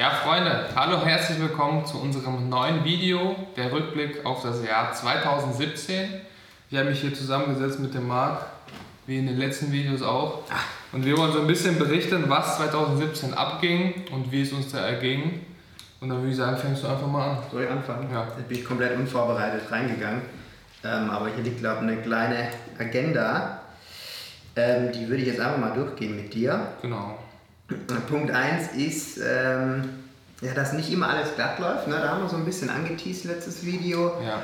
Ja, Freunde, hallo, herzlich willkommen zu unserem neuen Video, der Rückblick auf das Jahr 2017. Ich habe mich hier zusammengesetzt mit dem Marc, wie in den letzten Videos auch. Und wir wollen so ein bisschen berichten, was 2017 abging und wie es uns da erging. Und dann würde ich sagen, fängst du einfach mal an. Soll ich anfangen? Ja. Da bin ich komplett unvorbereitet reingegangen. Ähm, aber hier liegt, glaube ich, eine kleine Agenda. Ähm, die würde ich jetzt einfach mal durchgehen mit dir. Genau. Punkt 1 ist, ähm, ja, dass nicht immer alles glatt läuft. Ne? Da haben wir so ein bisschen angeteased letztes Video. Ja.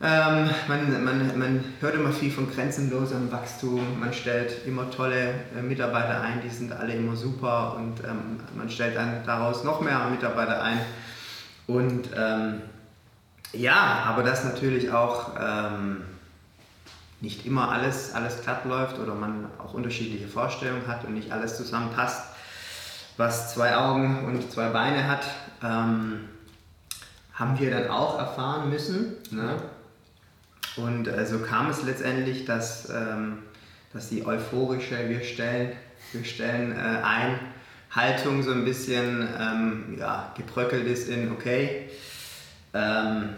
Ähm, man, man, man hört immer viel von grenzenlosem Wachstum, man stellt immer tolle äh, Mitarbeiter ein, die sind alle immer super und ähm, man stellt dann daraus noch mehr Mitarbeiter ein. Und ähm, ja, aber dass natürlich auch ähm, nicht immer alles, alles glatt läuft oder man auch unterschiedliche Vorstellungen hat und nicht alles zusammenpasst, was zwei Augen und zwei Beine hat, ähm, haben wir dann auch erfahren müssen. Ne? Und äh, so kam es letztendlich, dass, ähm, dass die euphorische Wir stellen, wir stellen äh, ein Haltung so ein bisschen ähm, ja, gebröckelt ist in okay. Ähm,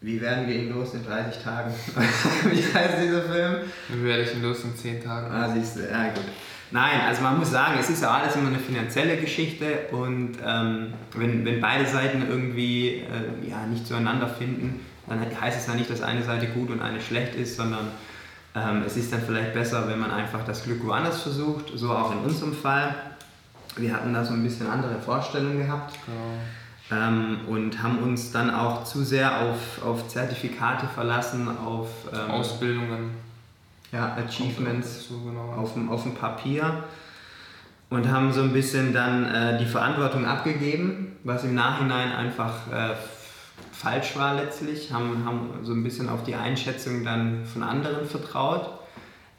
wie werden wir ihn los in 30 Tagen? wie heißt dieser Film? Wie werde ich ihn los in 10 Tagen? Ah, siehst du, ja gut. Nein, also man muss sagen, es ist ja alles immer eine finanzielle Geschichte und ähm, wenn, wenn beide Seiten irgendwie äh, ja, nicht zueinander finden, dann heißt es ja nicht, dass eine Seite gut und eine schlecht ist, sondern ähm, es ist dann vielleicht besser, wenn man einfach das Glück woanders versucht, so auch in unserem Fall. Wir hatten da so ein bisschen andere Vorstellungen gehabt Genau. ähm, und haben uns dann auch zu sehr auf, auf Zertifikate verlassen, auf ähm, Ausbildungen. Ja, Achievements So, genau. auf dem, auf dem Papier und haben so ein bisschen dann äh, die Verantwortung abgegeben, was im Nachhinein einfach äh, falsch war letztlich, haben, haben so ein bisschen auf die Einschätzung dann von anderen vertraut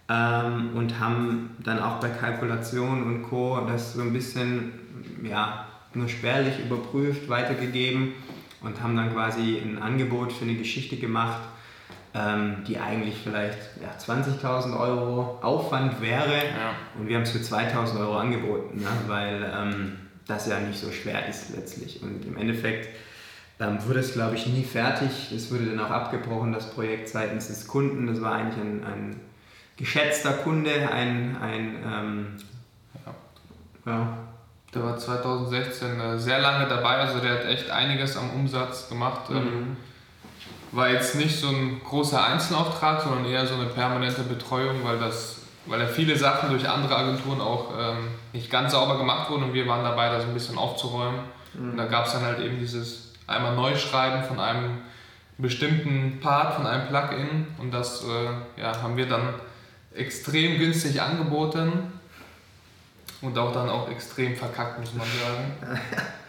ähm, und haben dann auch bei Kalkulation und Co. das so ein bisschen ja, nur spärlich überprüft, weitergegeben und haben dann quasi ein Angebot für eine Geschichte gemacht, ähm, die eigentlich vielleicht ja, 20.000 Euro Aufwand wäre Ja. und wir haben es für 2.000 Euro angeboten, ne? weil ähm, das ja nicht so schwer ist letztlich. Und im Endeffekt ähm, wurde es, glaube ich, nie fertig. Es wurde dann auch abgebrochen, das Projekt seitens des Kunden. Das war eigentlich ein, ein geschätzter Kunde, ein, ein ähm, ja. Der war 2016 äh, sehr lange dabei, also der hat echt einiges am Umsatz gemacht. Ähm, Mhm. War jetzt nicht so ein großer Einzelauftrag, sondern eher so eine permanente Betreuung, weil, das, weil da viele Sachen durch andere Agenturen auch ähm, nicht ganz sauber gemacht wurden und wir waren dabei, das ein bisschen aufzuräumen. Und da gab es dann halt eben dieses einmal Neuschreiben von einem bestimmten Part, von einem Plugin und das äh, ja, haben wir dann extrem günstig angeboten und auch dann auch extrem verkackt, muss man sagen.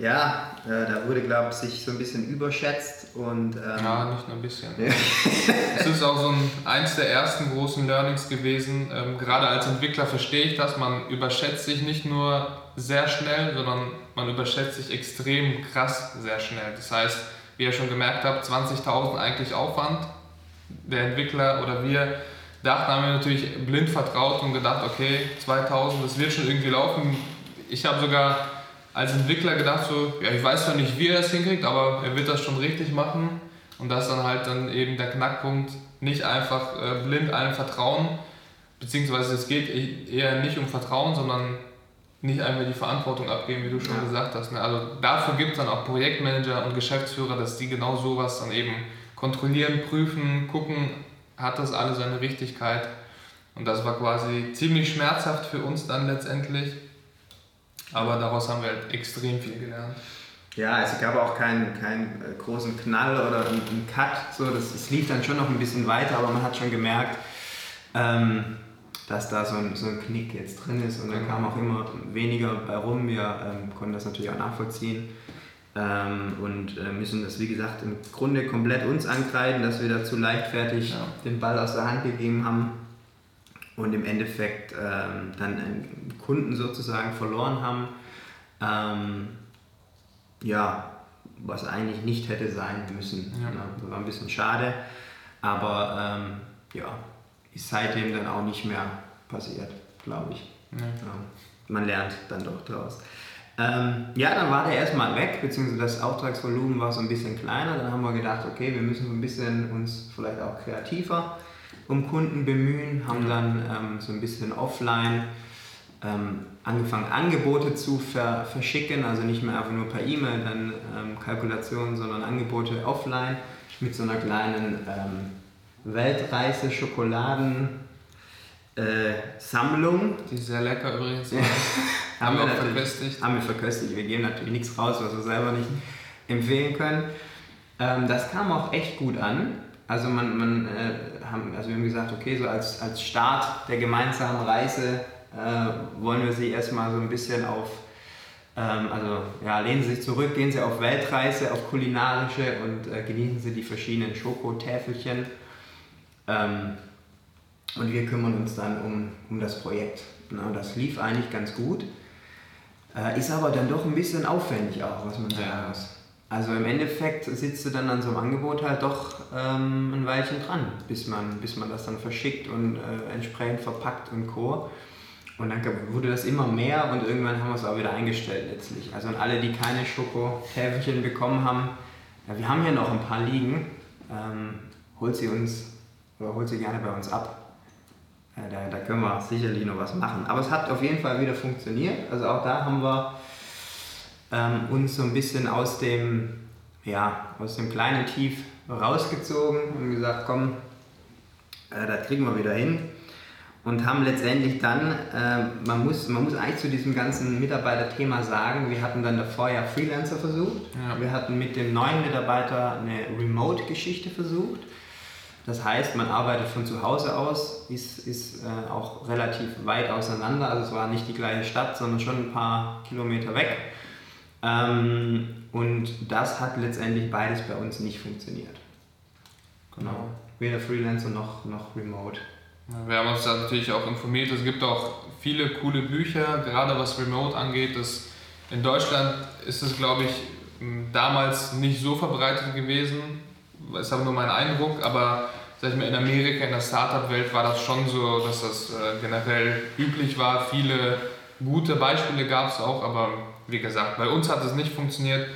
Ja, äh, da wurde, glaube ich, sich so ein bisschen überschätzt und ähm, Ja, nicht nur ein bisschen. Es ist auch so ein, eins der ersten großen Learnings gewesen. Ähm, gerade als Entwickler verstehe ich das. Man überschätzt sich nicht nur sehr schnell, sondern man überschätzt sich extrem krass sehr schnell. Das heißt, wie ihr schon gemerkt habt, 20.000 eigentlich Aufwand. Der Entwickler oder wir dachten, haben wir natürlich blind vertraut und gedacht, okay, 2000, das wird schon irgendwie laufen. Ich habe sogar als Entwickler gedacht, so, ja, ich weiß zwar nicht, wie er das hinkriegt, aber er wird das schon richtig machen. Und das ist dann halt dann eben der Knackpunkt, nicht einfach äh, blind einem vertrauen, beziehungsweise es geht e- eher nicht um Vertrauen, sondern nicht einfach die Verantwortung abgeben, wie du schon Ja. gesagt hast. Ne? Also dafür gibt es dann auch Projektmanager und Geschäftsführer, dass die genau sowas dann eben kontrollieren, prüfen, gucken, hat das alles seine Richtigkeit. Und das war quasi ziemlich schmerzhaft für uns dann letztendlich. Aber daraus haben wir halt extrem viel gelernt. Ja, es gab auch keinen, keinen äh, großen Knall oder einen, einen Cut. So, das, es lief dann schon noch ein bisschen weiter, aber man hat schon gemerkt, ähm, dass da so ein, so ein Knick jetzt drin ist und dann kam auch immer weniger bei rum. Wir ähm, konnten das natürlich auch nachvollziehen ähm, und äh, müssen das, wie gesagt, im Grunde komplett uns ankreiden, dass wir da zu leichtfertig Ja. den Ball aus der Hand gegeben haben und im Endeffekt ähm, dann einen Kunden sozusagen verloren haben. Ähm, ja, was eigentlich nicht hätte sein müssen. Ja. Ne? Das war ein bisschen schade, aber ähm, ja, ist seitdem dann auch nicht mehr passiert, glaube ich. Ja. Man lernt dann doch draus. Ähm, ja, dann war der erstmal weg, beziehungsweise das Auftragsvolumen war so ein bisschen kleiner. Dann haben wir gedacht, okay, wir müssen so ein bisschen uns vielleicht auch kreativer um Kunden bemühen, haben dann ähm, so ein bisschen offline ähm, angefangen, Angebote zu ver verschicken, also nicht mehr einfach nur per E-Mail, dann ähm, Kalkulationen, sondern Angebote offline mit so einer kleinen ähm, Weltreise Schokoladen äh, Sammlung. Die ist sehr lecker übrigens. haben, wir verköstigt. Haben wir verköstigt. Wir geben natürlich nichts raus, was wir selber nicht empfehlen können. Ähm, das kam auch echt gut an. Also man, man äh, haben, also wir haben gesagt, okay, so als, als Start der gemeinsamen Reise äh, wollen wir Sie erstmal so ein bisschen auf, ähm, also ja, lehnen Sie sich zurück, gehen Sie auf Weltreise, auf kulinarische und äh, genießen Sie die verschiedenen Schokotäfelchen. Ähm, und wir kümmern uns dann um, um das Projekt. Na, und das lief eigentlich ganz gut. Äh, ist aber dann doch ein bisschen aufwendig auch, was man sagen muss. Also im Endeffekt sitzt du dann an so einem Angebot halt doch ähm, ein Weilchen dran, bis man, bis man das dann verschickt und äh, entsprechend verpackt und Co. Und dann wurde das immer mehr und irgendwann haben wir es auch wieder eingestellt letztlich. Also an alle, die keine Schokotäfelchen bekommen haben, ja, wir haben hier noch ein paar liegen, ähm, holt sie uns oder holt sie gerne bei uns ab. Ja, da, da können wir sicherlich noch was machen. Aber es hat auf jeden Fall wieder funktioniert. Also auch da haben wir ähm, uns so ein bisschen aus dem, ja, aus dem kleinen Tief rausgezogen und gesagt, komm, äh, das kriegen wir wieder hin. Und haben letztendlich dann, äh, man, muss, man muss eigentlich zu diesem ganzen Mitarbeiterthema sagen, wir hatten dann davor ja Freelancer versucht. Ja. Wir hatten mit dem neuen Mitarbeiter eine Remote-Geschichte versucht. Das heißt, man arbeitet von zu Hause aus, ist, ist äh, auch relativ weit auseinander. Also es war nicht die gleiche Stadt, sondern schon ein paar Kilometer weg. Ähm, und das hat letztendlich beides bei uns nicht funktioniert. Genau. Weder Freelancer noch, noch Remote. Wir haben uns da natürlich auch informiert. Es gibt auch viele coole Bücher, gerade was Remote angeht. Das in Deutschland ist es, glaube ich, damals nicht so verbreitet gewesen. Das ist aber nur mein Eindruck. Aber sag ich mal, in Amerika, in der Startup-Welt war das schon so, dass das äh, generell üblich war. Viele gute Beispiele gab es auch, aber wie gesagt, bei uns hat es nicht funktioniert.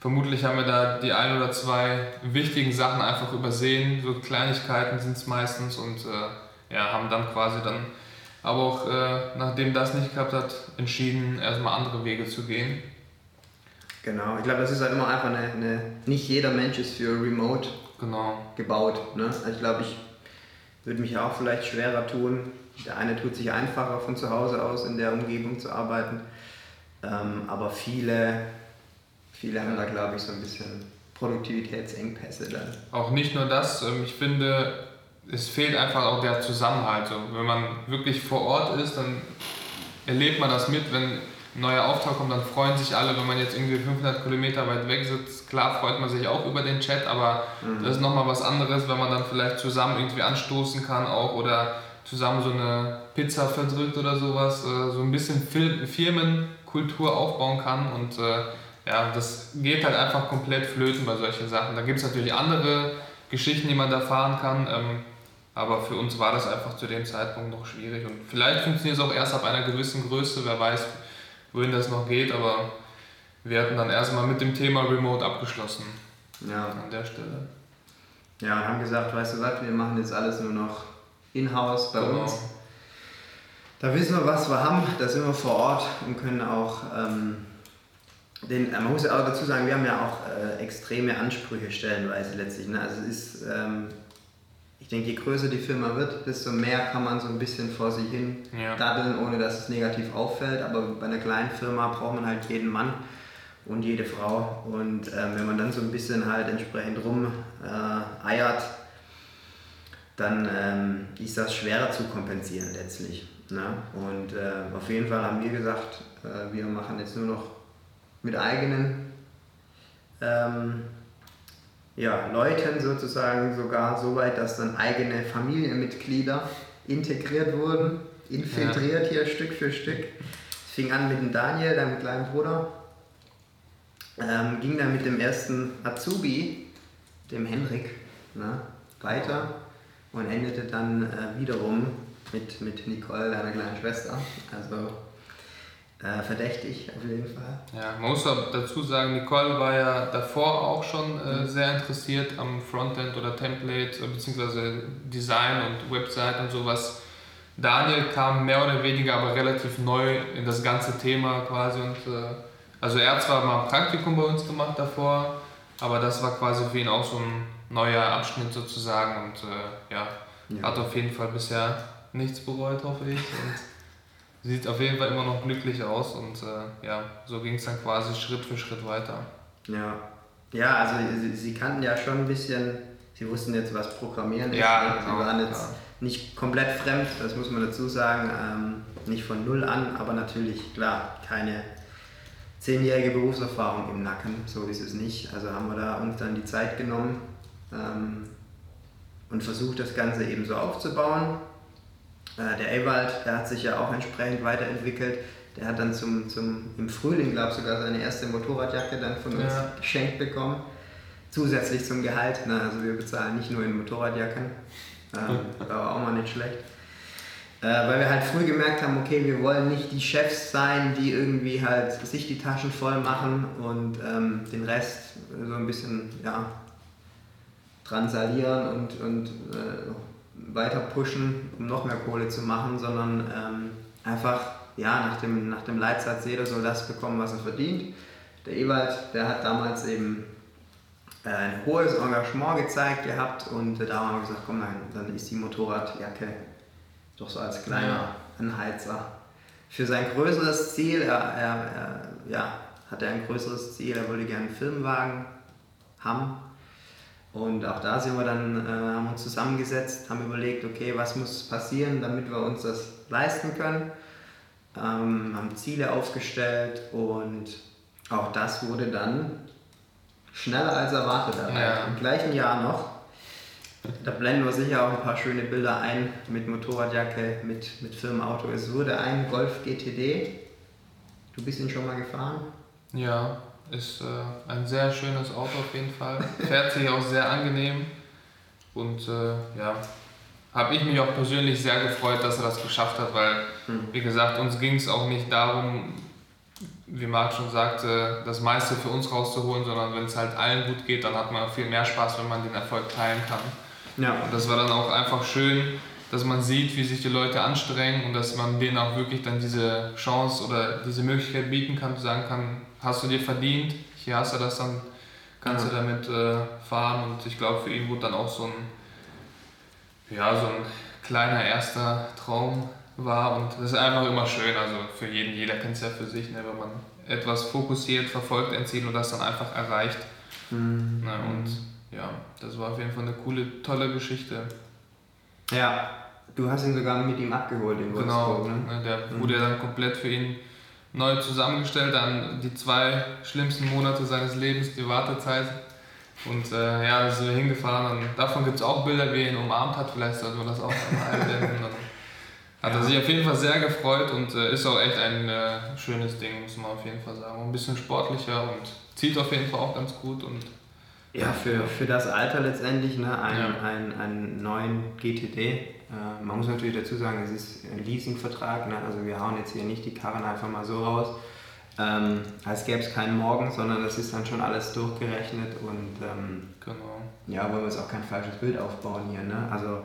Vermutlich haben wir da die ein oder zwei wichtigen Sachen einfach übersehen. So Kleinigkeiten sind es meistens und äh, ja, haben dann quasi dann, aber auch äh, nachdem das nicht geklappt hat, entschieden, erstmal andere Wege zu gehen. Genau, ich glaube, das ist halt immer einfach eine, eine, nicht jeder Mensch ist für Remote genau. gebaut. Ne? Also ich glaube, ich würde mich auch vielleicht schwerer tun. Der eine tut sich einfacher von zu Hause aus in der Umgebung zu arbeiten. Ähm, aber viele, viele haben da, glaube ich, so ein bisschen Produktivitätsengpässe dann. Auch nicht nur das, ähm, ich finde, es fehlt einfach auch der Zusammenhalt. Wenn man wirklich vor Ort ist, dann erlebt man das mit, wenn ein neuer Auftrag kommt, dann freuen sich alle, wenn man jetzt irgendwie 500 Kilometer weit weg sitzt. Klar freut man sich auch über den Chat, aber mhm. das ist nochmal was anderes, wenn man dann vielleicht zusammen irgendwie anstoßen kann auch oder zusammen so eine Pizza verdrückt oder sowas. Äh, so ein bisschen Firmen Kultur aufbauen kann und äh, ja, das geht halt einfach komplett flöten bei solchen Sachen. Da gibt es natürlich andere Geschichten, die man da fahren kann, ähm, aber für uns war das einfach zu dem Zeitpunkt noch schwierig und vielleicht funktioniert es auch erst ab einer gewissen Größe, wer weiß, wohin das noch geht, aber wir hatten dann erstmal mit dem Thema Remote abgeschlossen. Ja. An der Stelle. Ja, und haben gesagt, weißt du was, wir machen jetzt alles nur noch in-house bei genau. uns da wissen wir, was wir haben, da sind wir vor Ort und können auch, ähm, den, äh, man muss ja auch dazu sagen, wir haben ja auch äh, extreme Ansprüche stellenweise letztlich. Ne? Also es ist, ähm, ich denke, je größer die Firma wird, desto mehr kann man so ein bisschen vor sich hin ja. daddeln, ohne dass es negativ auffällt. Aber bei einer kleinen Firma braucht man halt jeden Mann und jede Frau. Und ähm, wenn man dann so ein bisschen halt entsprechend rum äh, eiert, dann ähm, ist das schwerer zu kompensieren letztlich. Ne? Und äh, auf jeden Fall haben wir gesagt, äh, wir machen jetzt nur noch mit eigenen ähm, ja, Leuten sozusagen sogar so weit, dass dann eigene Familienmitglieder integriert wurden, infiltriert ja. hier Stück für Stück. Es fing an mit dem Daniel, deinem kleinen Bruder, ähm, ging dann mit dem ersten Azubi, dem Henrik, ne, weiter und endete dann äh, wiederum mit, mit Nicole, deiner kleinen Schwester. Also äh, verdächtig auf jeden Fall. Ja, man muss dazu sagen, Nicole war ja davor auch schon äh, mhm. sehr interessiert am Frontend oder Template äh, beziehungsweise Design und Website und sowas. Daniel kam mehr oder weniger aber relativ neu in das ganze Thema quasi und äh, also er hat zwar mal ein Praktikum bei uns gemacht davor, aber das war quasi für ihn auch so ein neuer Abschnitt sozusagen und äh, ja, ja, hat auf jeden Fall bisher nichts bereut, hoffe ich. Und sieht auf jeden Fall immer noch glücklich aus und äh, ja, so ging es dann quasi Schritt für Schritt weiter. Ja, ja also sie, sie, kannten ja schon ein bisschen, sie wussten jetzt, was Programmieren ist. Ja, ne? genau, sie waren jetzt ja. nicht komplett fremd, das muss man dazu sagen, ähm, nicht von null an, aber natürlich, klar, keine zehnjährige Berufserfahrung im Nacken, so ist es nicht. Also haben wir da uns dann die Zeit genommen ähm, und versucht, das Ganze eben so aufzubauen äh, der Ewald, der hat sich ja auch entsprechend weiterentwickelt. Der hat dann zum, zum, im Frühling, glaube ich, sogar seine erste Motorradjacke dann von uns ja. geschenkt bekommen. Zusätzlich zum Gehalt. Na, ne? also wir bezahlen nicht nur in Motorradjacken. Ähm, war auch mal nicht schlecht. Äh, weil wir halt früh gemerkt haben, okay, wir wollen nicht die Chefs sein, die irgendwie halt sich die Taschen voll machen und ähm, den Rest so ein bisschen ja, transalieren und, und äh, weiter pushen, um noch mehr Kohle zu machen, sondern ähm, einfach ja, nach, dem, nach dem Leitsatz, jeder soll das bekommen, was er verdient. Der Ewald, der hat damals eben äh, ein hohes Engagement gezeigt gehabt und da haben wir gesagt, komm, dann, dann ist die Motorradjacke doch so als kleiner Anheizer. Für sein größeres Ziel, er, er, er, ja, hat er ein größeres Ziel, er würde gerne einen Firmenwagen haben und auch da sind wir dann, äh, haben uns zusammengesetzt, haben überlegt, okay, was muss passieren, damit wir uns das leisten können. Ähm, haben Ziele aufgestellt und auch das wurde dann schneller als erwartet. Ja. Im gleichen Jahr noch. Da blenden wir sicher auch ein paar schöne Bilder ein mit Motorradjacke, mit, mit Firmenauto. Es wurde ein Golf GTD. Du bist ihn schon mal gefahren? Ja, ist äh, ein sehr schönes Auto auf jeden Fall. Fährt sich auch sehr angenehm. Und äh, ja, habe ich mich auch persönlich sehr gefreut, dass er das geschafft hat, weil, mhm. wie gesagt, uns ging es auch nicht darum, wie Marc schon sagte, das meiste für uns rauszuholen, sondern wenn es halt allen gut geht, dann hat man viel mehr Spaß, wenn man den Erfolg teilen kann. Ja. Und das war dann auch einfach schön, dass man sieht, wie sich die Leute anstrengen und dass man denen auch wirklich dann diese Chance oder diese Möglichkeit bieten kann, zu sagen kann, hast du dir verdient, hier hast du das, dann kannst ja. du damit äh, fahren und ich glaube für ihn wurde dann auch so ein, ja, so ein kleiner erster Traum war und das ist einfach immer schön, also für jeden, jeder kennt es ja für sich, ne, wenn man etwas fokussiert, verfolgt, ein Ziel und das dann einfach erreicht. Mhm. Ne, und ja, das war auf jeden Fall eine coole, tolle Geschichte. Ja, du hast ihn sogar mit ihm abgeholt in Wolfsburg. Genau, ne? der mhm. wurde dann komplett für ihn neu zusammengestellt, dann die zwei schlimmsten Monate seines Lebens, die Wartezeit. Und äh, ja, sind wir hingefahren und davon gibt es auch Bilder, wie er ihn umarmt hat, vielleicht sollten wir das auch einmal einblenden. hat er sich auf jeden Fall sehr gefreut und äh, ist auch echt ein äh, schönes Ding, muss man auf jeden Fall sagen. Ein bisschen sportlicher und zieht auf jeden Fall auch ganz gut. Und, ja, für, für das Alter letztendlich, ne, einen, ja. einen, einen neuen GTD äh, man muss natürlich dazu sagen, es ist ein Leasingvertrag, ne? also wir hauen jetzt hier nicht die Karren einfach mal so raus, ähm, als gäbe es keinen Morgen, sondern das ist dann schon alles durchgerechnet und ähm, genau. ja, wollen wir jetzt auch kein falsches Bild aufbauen hier. Ne? Also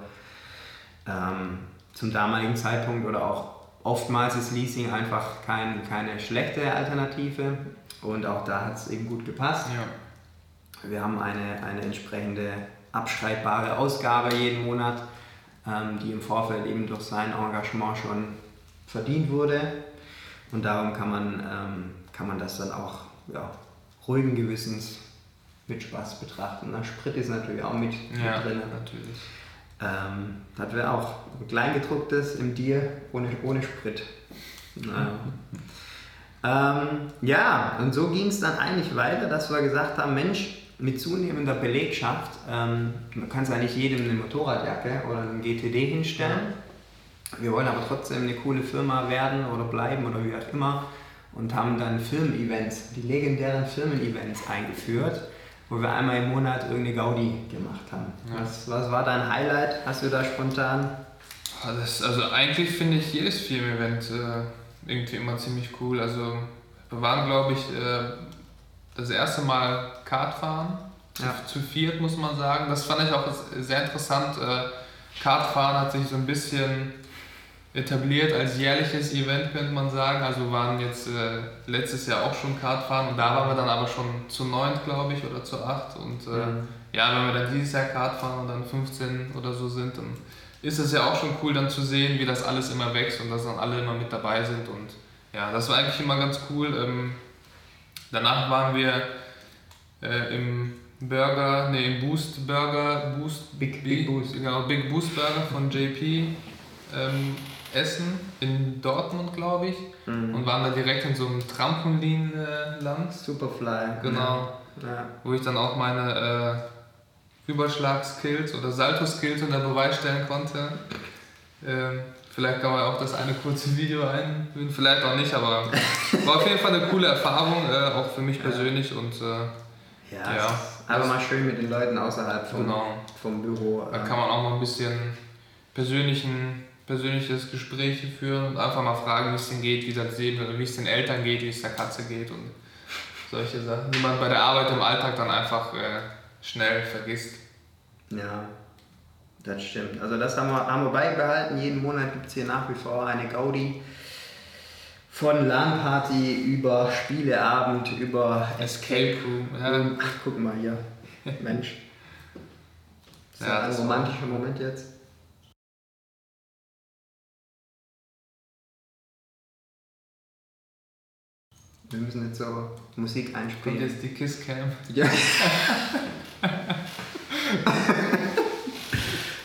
ähm, zum damaligen Zeitpunkt oder auch oftmals ist Leasing einfach kein, keine schlechte Alternative und auch da hat es eben gut gepasst. Ja. Wir haben eine, eine entsprechende abschreibbare Ausgabe jeden Monat ähm, die im Vorfeld eben durch sein Engagement schon verdient wurde. Und darum kann man, ähm, kann man das dann auch ja, ruhigen Gewissens mit Spaß betrachten. Na, Sprit ist natürlich auch mit, ja, drin. Natürlich. Ähm, das wäre auch ein Kleingedrucktes im Dir ohne, ohne Sprit. ähm, ja, und so ging es dann eigentlich weiter, dass wir gesagt haben, Mensch, mit zunehmender Belegschaft, ähm, man kann es eigentlich jedem eine Motorradjacke oder einen GTD hinstellen. Wir wollen aber trotzdem eine coole Firma werden oder bleiben oder wie auch immer und haben dann Firmen-Events, die legendären Firmen-Events eingeführt, wo wir einmal im Monat irgendeine Gaudi gemacht haben. Ja. Was, was war dein Highlight? Hast du da spontan? Das, also eigentlich finde ich jedes Firmen-Event äh, irgendwie immer ziemlich cool. Also wir waren, glaube ich, äh, das erste Mal Kartfahren. Ja. Zu, zu viert muss man sagen. Das fand ich auch sehr interessant. Äh, Kartfahren hat sich so ein bisschen etabliert als jährliches Event, könnte man sagen. Also waren jetzt äh, letztes Jahr auch schon Kartfahren und da waren wir dann aber schon zu neunt, glaube ich, oder zu acht. Und äh, mhm. ja, wenn wir dann dieses Jahr Kart fahren und dann 15 oder so sind, dann ist es ja auch schon cool dann zu sehen, wie das alles immer wächst und dass dann alle immer mit dabei sind. Und ja, das war eigentlich immer ganz cool. Ähm, danach waren wir äh, im Burger, nee, im Boost Burger, Boost, Big, Big Boost. Genau, Big Boost Burger von JP. Ähm, Essen in Dortmund, glaube ich, mhm. und waren da direkt in so einem Trampolinland. Superfly. Genau. Ja. Wo ich dann auch meine äh, Überschlagskills oder Salto-Skills unter Beweis stellen konnte. Ähm, vielleicht kann man auch das eine kurze Video einführen, vielleicht auch nicht, aber war auf jeden Fall eine coole Erfahrung, äh, auch für mich persönlich und äh, ja, ja aber mal schön mit den Leuten außerhalb vom, genau. vom Büro. Da kann man auch mal ein bisschen persönlichen persönliches Gespräch führen und einfach mal fragen, wie es denn geht, wie das Leben oder wie es den Eltern geht, wie es der Katze geht und solche Sachen, die man bei der Arbeit im Alltag dann einfach äh, schnell vergisst. Ja, das stimmt. Also das haben wir, haben wir beibehalten. Jeden Monat gibt es hier nach wie vor eine Gaudi. Von LAN-Party über Spieleabend, über Escape Room. Ja. Ach, guck mal hier. Mensch. Das ist ja, ein romantischer Moment jetzt. Wir müssen jetzt so Musik einspielen. Kommt jetzt die Kisscam. Ja.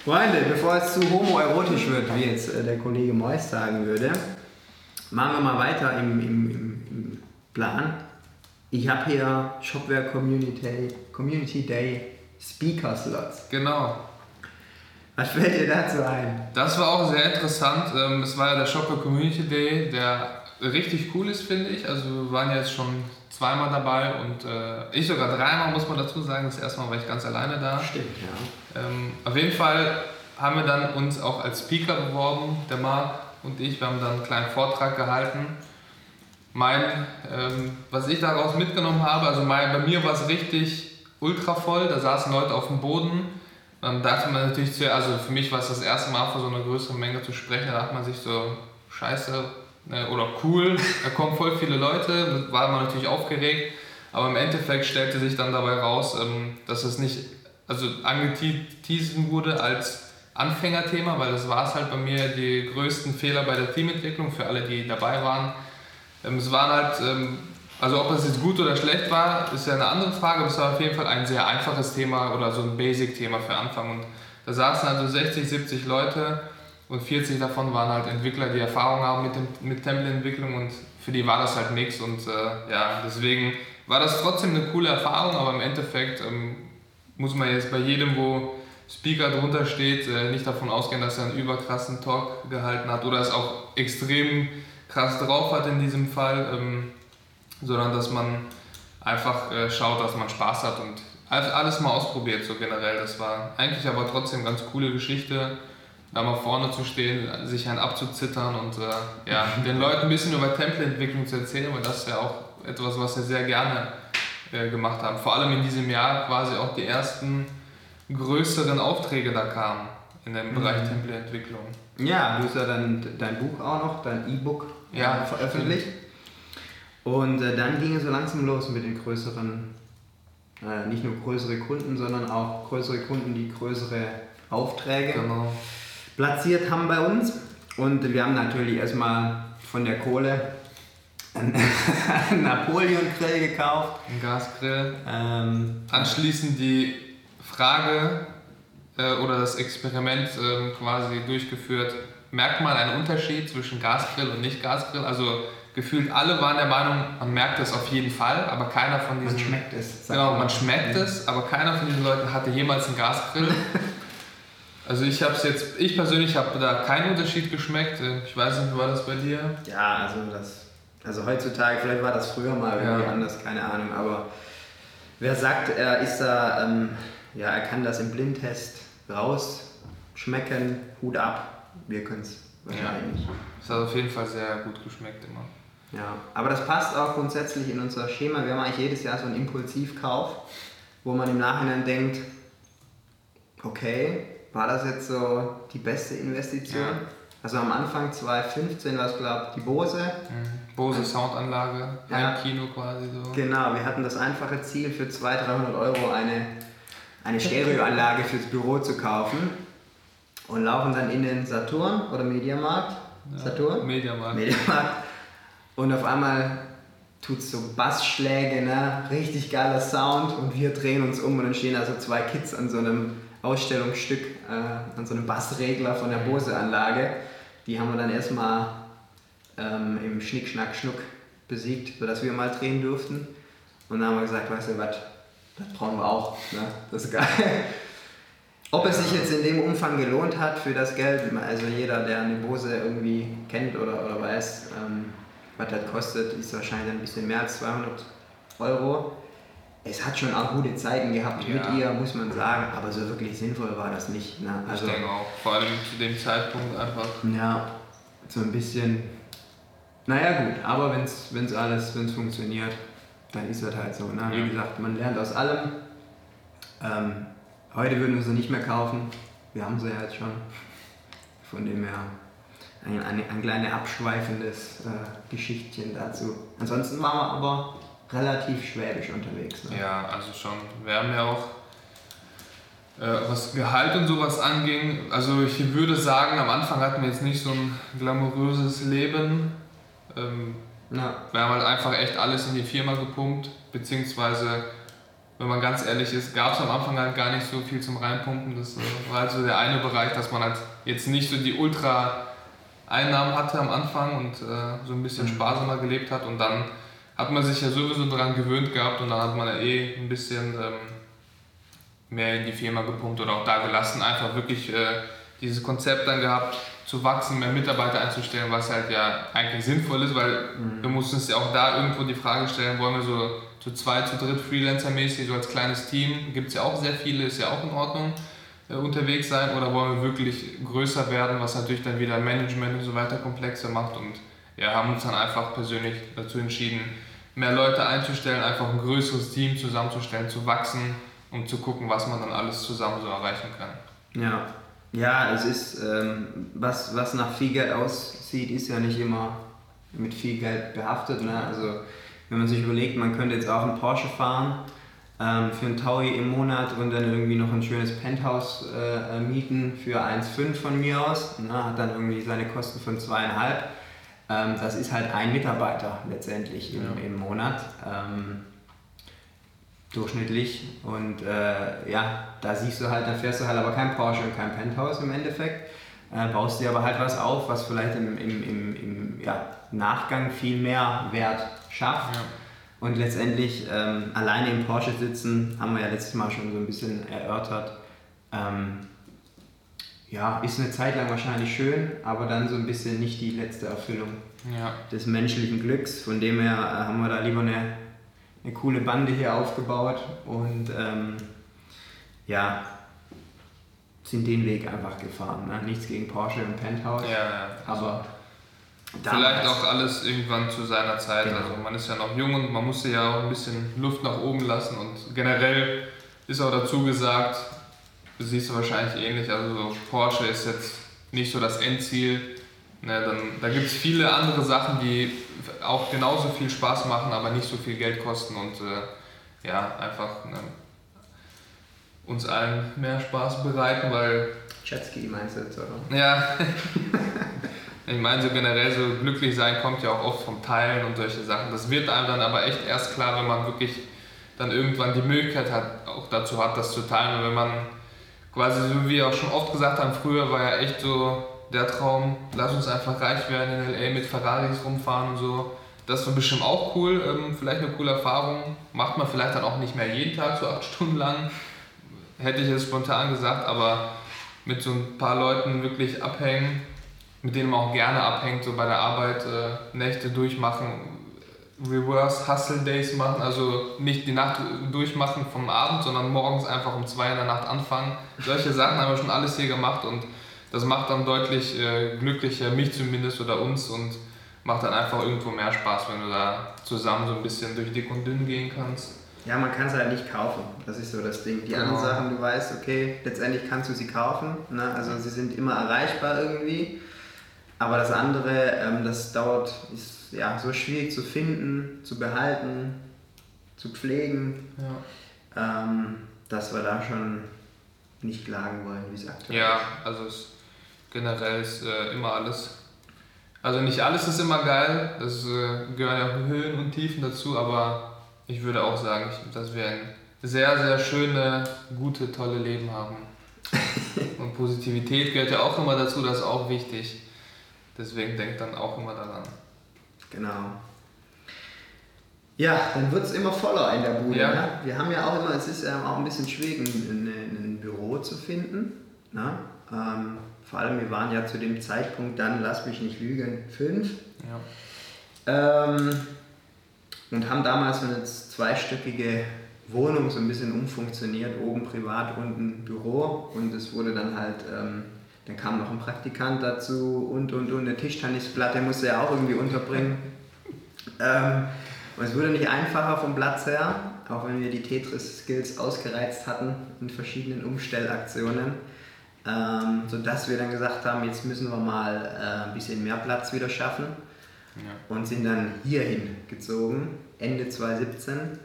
Freunde, bevor es zu homoerotisch wird, wie jetzt äh, der Kollege Mois sagen würde, machen wir mal weiter im, im, im Plan. Ich habe hier Shopware Community, Community Day Speaker Slots. Genau. Was fällt dir dazu ein? Das war auch sehr interessant. Ähm, es war ja der Shopware Community Day, der richtig cool ist, finde ich. Also wir waren jetzt schon zweimal dabei und äh, ich sogar dreimal, muss man dazu sagen. Das erste Mal war ich ganz alleine da. Stimmt, ja. Ähm, auf jeden Fall haben wir dann uns auch als Speaker beworben, der Marc und ich. Wir haben dann einen kleinen Vortrag gehalten. Mein, ähm, was ich daraus mitgenommen habe, also mein, bei mir war es richtig ultra voll. Da saßen Leute auf dem Boden. Dann dachte man natürlich zu, also für mich war es das erste Mal vor so einer größeren Menge zu sprechen. Da dachte man sich so, scheiße, äh, oder cool, da kommen voll viele Leute, da war man natürlich aufgeregt, aber im Endeffekt stellte sich dann dabei raus, ähm, dass es nicht also angeteasert wurde als Anfängerthema, weil das war es halt bei mir die größten Fehler bei der Teamentwicklung für alle, die dabei waren. Ähm, es waren halt, ähm, also ob das jetzt gut oder schlecht war, ist ja eine andere Frage, aber es war auf jeden Fall ein sehr einfaches Thema oder so ein Basic-Thema für Anfang. Und da saßen also 60, 70 Leute und 40 davon waren halt Entwickler, die Erfahrung haben mit, mit Template-Entwicklung und für die war das halt nichts. Und äh, ja, deswegen war das trotzdem eine coole Erfahrung, aber im Endeffekt ähm, muss man jetzt bei jedem, wo Speaker drunter steht, äh, nicht davon ausgehen, dass er einen überkrassen Talk gehalten hat oder es auch extrem krass drauf hat in diesem Fall, ähm, sondern dass man einfach äh, schaut, dass man Spaß hat und alles mal ausprobiert, so generell. Das war eigentlich aber trotzdem eine ganz coole Geschichte da mal vorne zu stehen, sich einen abzuzittern und äh, ja, den Leuten ein bisschen über Template-Entwicklung zu erzählen, weil das ist ja auch etwas, was wir sehr gerne gemacht haben. Vor allem in diesem Jahr quasi auch die ersten größeren Aufträge da kamen in dem Bereich mhm. Template-Entwicklung. Ja, du hast ja dann dein Buch auch noch, dein E-Book ja, veröffentlicht. Und äh, dann ging es so langsam los mit den größeren, äh, nicht nur größere Kunden, sondern auch größere Kunden, die größere Aufträge genau platziert haben bei uns. Und wir haben natürlich erstmal von der Kohle einen Napoleon-Grill gekauft. Ein Gasgrill. Ähm, Anschließend die Frage äh, oder das Experiment äh, quasi durchgeführt, merkt man einen Unterschied zwischen Gasgrill und Nicht-Gasgrill? Also gefühlt alle waren der Meinung, man merkt es auf jeden Fall, aber keiner von diesen... Man schmeckt es. Genau, man schmeckt es, aber keiner von diesen Leuten hatte jemals einen Gasgrill. Also ich habe es jetzt, ich persönlich habe da keinen Unterschied geschmeckt. Ich weiß nicht, wie war das bei dir? Ja, also das, also heutzutage, vielleicht war das früher mal irgendwie ja. anders, keine Ahnung, aber wer sagt, er ist da, ähm, ja, er kann das im Blindtest rausschmecken, Hut ab, wir können es wahrscheinlich. Ja. Das hat auf jeden Fall sehr gut geschmeckt immer. Ja, aber das passt auch grundsätzlich in unser Schema. Wir haben eigentlich jedes Jahr so einen Impulsivkauf, wo man im Nachhinein denkt, okay, war das jetzt so die beste Investition? Ja. Also am Anfang 2015 war es, glaube ich, die Bose. Mhm. Bose Soundanlage, ja. Kino quasi so. Genau, wir hatten das einfache Ziel für 200, 300 Euro eine, eine Stereoanlage fürs Büro zu kaufen und laufen dann in den Saturn oder Mediamarkt. Ja, Saturn? Mediamarkt. Mediamarkt. Und auf einmal tut es so Bassschläge, ne? richtig geiler Sound und wir drehen uns um und dann stehen also zwei Kids an so einem Ausstellungsstück, äh, an so einem Bassregler von der Bose-Anlage. Die haben wir dann erstmal ähm, im Schnick, Schnack, Schnuck besiegt, sodass wir mal drehen durften. Und dann haben wir gesagt, weißt du was, das brauchen wir auch. Ne? Das ist geil. Ob es sich jetzt in dem Umfang gelohnt hat für das Geld, also jeder, der eine Bose irgendwie kennt oder, oder weiß, ähm, was das kostet, ist wahrscheinlich ein bisschen mehr als 200 Euro. Es hat schon auch gute Zeiten gehabt ja. mit ihr, muss man sagen, aber so wirklich sinnvoll war das nicht. Ne? Also, ich denke auch, vor allem zu dem Zeitpunkt einfach. Ja, so ein bisschen. Naja, gut, aber wenn es alles wenn's funktioniert, dann ist das halt so. Ne? Wie gesagt, man lernt aus allem. Ähm, heute würden wir sie nicht mehr kaufen. Wir haben sie ja jetzt schon. Von dem her ein, ein, ein kleines abschweifendes äh, Geschichtchen dazu. Ansonsten waren wir aber relativ schwäbisch unterwegs. Ne? Ja, also schon. Wir haben ja auch, äh, was Gehalt und sowas anging, also ich würde sagen, am Anfang hatten wir jetzt nicht so ein glamouröses Leben. Ähm, ja. Wir haben halt einfach echt alles in die Firma gepumpt, beziehungsweise, wenn man ganz ehrlich ist, gab es am Anfang halt gar nicht so viel zum Reinpumpen. Das äh, war halt so der eine Bereich, dass man halt jetzt nicht so die ultra Einnahmen hatte am Anfang und äh, so ein bisschen mhm. sparsamer gelebt hat und dann hat man sich ja sowieso daran gewöhnt gehabt und dann hat man ja eh ein bisschen ähm, mehr in die Firma gepumpt oder auch da gelassen, einfach wirklich äh, dieses Konzept dann gehabt, zu wachsen, mehr Mitarbeiter einzustellen, was halt ja eigentlich sinnvoll ist, weil mhm. wir mussten uns ja auch da irgendwo die Frage stellen, wollen wir so zu zweit, zu dritt Freelancer-mäßig, so als kleines Team, gibt es ja auch sehr viele, ist ja auch in Ordnung äh, unterwegs sein oder wollen wir wirklich größer werden, was natürlich dann wieder Management und so weiter komplexer macht und ja, haben uns dann einfach persönlich dazu entschieden, mehr Leute einzustellen, einfach ein größeres Team zusammenzustellen, zu wachsen und zu gucken, was man dann alles zusammen so erreichen kann. Ja, ja, es ist, ähm, was, was nach viel Geld aussieht, ist ja nicht immer mit viel Geld behaftet. Ne? Also wenn man sich überlegt, man könnte jetzt auch einen Porsche fahren ähm, für einen Taui im Monat und dann irgendwie noch ein schönes Penthouse äh, mieten für 1,5 von mir aus, ne? hat dann irgendwie seine Kosten von 2,5. Ähm, das ist halt ein Mitarbeiter letztendlich im, ja. im Monat. Ähm, durchschnittlich. Und äh, ja, da siehst du halt, dann fährst du halt aber kein Porsche und kein Penthouse im Endeffekt. Äh, baust dir aber halt was auf, was vielleicht im, im, im, im ja, Nachgang viel mehr Wert schafft. Ja. Und letztendlich ähm, alleine im Porsche sitzen, haben wir ja letztes Mal schon so ein bisschen erörtert. Ähm, ja, ist eine Zeit lang wahrscheinlich schön, aber dann so ein bisschen nicht die letzte Erfüllung ja. des menschlichen Glücks. Von dem her äh, haben wir da lieber eine eine coole Bande hier aufgebaut und ähm, ja, sind den Weg einfach gefahren. Ne? Nichts gegen Porsche und Penthouse, ja, aber Vielleicht auch alles irgendwann zu seiner Zeit. Genau. Also man ist ja noch jung und man muss ja auch ein bisschen Luft nach oben lassen und generell ist auch dazu gesagt, du siehst du wahrscheinlich ähnlich, also Porsche ist jetzt nicht so das Endziel. Ne, dann, da gibt es viele andere Sachen, die auch genauso viel Spaß machen, aber nicht so viel Geld kosten und äh, ja, einfach ne, uns allen mehr Spaß bereiten, weil. Jetski meinst du jetzt, oder? Ja. ich meine, so generell so glücklich sein kommt ja auch oft vom Teilen und solche Sachen. Das wird einem dann aber echt erst klar, wenn man wirklich dann irgendwann die Möglichkeit hat, auch dazu hat, das zu teilen. Und wenn man quasi, so wie wir auch schon oft gesagt haben, früher war ja echt so der Traum, lass uns einfach reich werden in LA mit Ferraris rumfahren und so. Das war bestimmt auch cool, ähm, vielleicht eine coole Erfahrung. Macht man vielleicht dann auch nicht mehr jeden Tag so acht Stunden lang, hätte ich jetzt spontan gesagt, aber mit so ein paar Leuten wirklich abhängen, mit denen man auch gerne abhängt, so bei der Arbeit äh, Nächte durchmachen, Reverse Hustle Days machen, also nicht die Nacht durchmachen vom Abend, sondern morgens einfach um zwei in der Nacht anfangen. Solche Sachen haben wir schon alles hier gemacht und das macht dann deutlich äh, glücklicher, mich zumindest oder uns und macht dann einfach irgendwo mehr Spaß, wenn du da zusammen so ein bisschen durch dick und dünn gehen kannst. Ja, man kann es halt nicht kaufen. Das ist so das Ding. Die genau. anderen Sachen, du weißt, okay, letztendlich kannst du sie kaufen. Ne? Also sie sind immer erreichbar irgendwie. Aber das andere, ähm, das dauert, ist ja so schwierig zu finden, zu behalten, zu pflegen. Ja. Ähm, dass wir da schon nicht klagen wollen, wie es aktuell ist. Ja, also es, generell ist äh, immer alles. Also nicht alles ist immer geil, es äh, gehören ja Höhen und Tiefen dazu, aber ich würde auch sagen, dass wir ein sehr, sehr schöne, gute, tolle Leben haben. Und Positivität gehört ja auch immer dazu, das ist auch wichtig. Deswegen denkt dann auch immer daran. Genau. Ja, dann wird es immer voller in der Bude. Ja. Ne? Wir haben ja auch immer, es ist ja auch ein bisschen schwierig, ein, ein Büro zu finden. Ne? Ähm, vor allem, wir waren ja zu dem Zeitpunkt dann, lass mich nicht lügen, fünf. Ja. Ähm, und haben damals so eine zweistöckige Wohnung so ein bisschen umfunktioniert, oben privat, unten Büro und es wurde dann halt, ähm, dann kam noch ein Praktikant dazu und und und eine Tischtennisplatte musste er auch irgendwie unterbringen. Ähm, und es wurde nicht einfacher vom Platz her, auch wenn wir die Tetris-Skills ausgereizt hatten in verschiedenen Umstellaktionen, ähm, sodass wir dann gesagt haben, jetzt müssen wir mal äh, ein bisschen mehr Platz wieder schaffen ja. und sind dann hierhin gezogen, Ende 2017.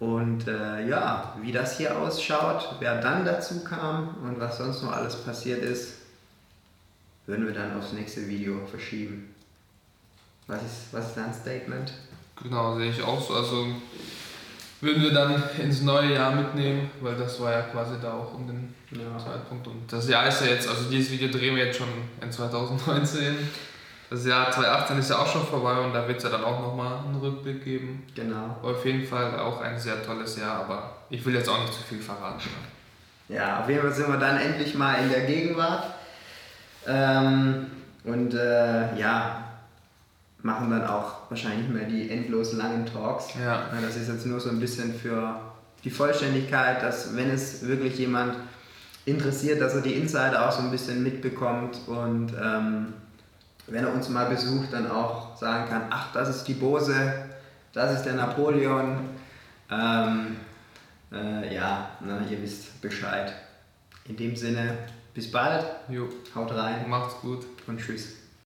Und äh, ja, wie das hier ausschaut, wer dann dazu kam und was sonst noch alles passiert ist, würden wir dann aufs nächste Video verschieben. Was ist, was ist dein Statement? Genau, sehe ich auch so. Also würden wir dann ins neue Jahr mitnehmen, weil das war ja quasi da auch um den ja. Zeitpunkt. Und das Jahr ist ja jetzt, also dieses Video drehen wir jetzt schon in 2019. Das Jahr 2018 ist ja auch schon vorbei und da wird es ja dann auch nochmal einen Rückblick geben. Genau. Auf jeden Fall auch ein sehr tolles Jahr, aber ich will jetzt auch nicht zu viel verraten. Ja, auf jeden Fall sind wir dann endlich mal in der Gegenwart. Ähm, und äh, ja, machen dann auch wahrscheinlich mehr die endlos langen Talks. Ja. Das ist jetzt nur so ein bisschen für die Vollständigkeit, dass wenn es wirklich jemand interessiert, dass er die Insider auch so ein bisschen mitbekommt und ähm, wenn er uns mal besucht, dann auch sagen kann, ach, das ist die Bose, das ist der Napoleon. Ähm, äh, ja, na, ihr wisst Bescheid. In dem Sinne, bis bald. Jo. Haut rein. Macht's gut. Und tschüss.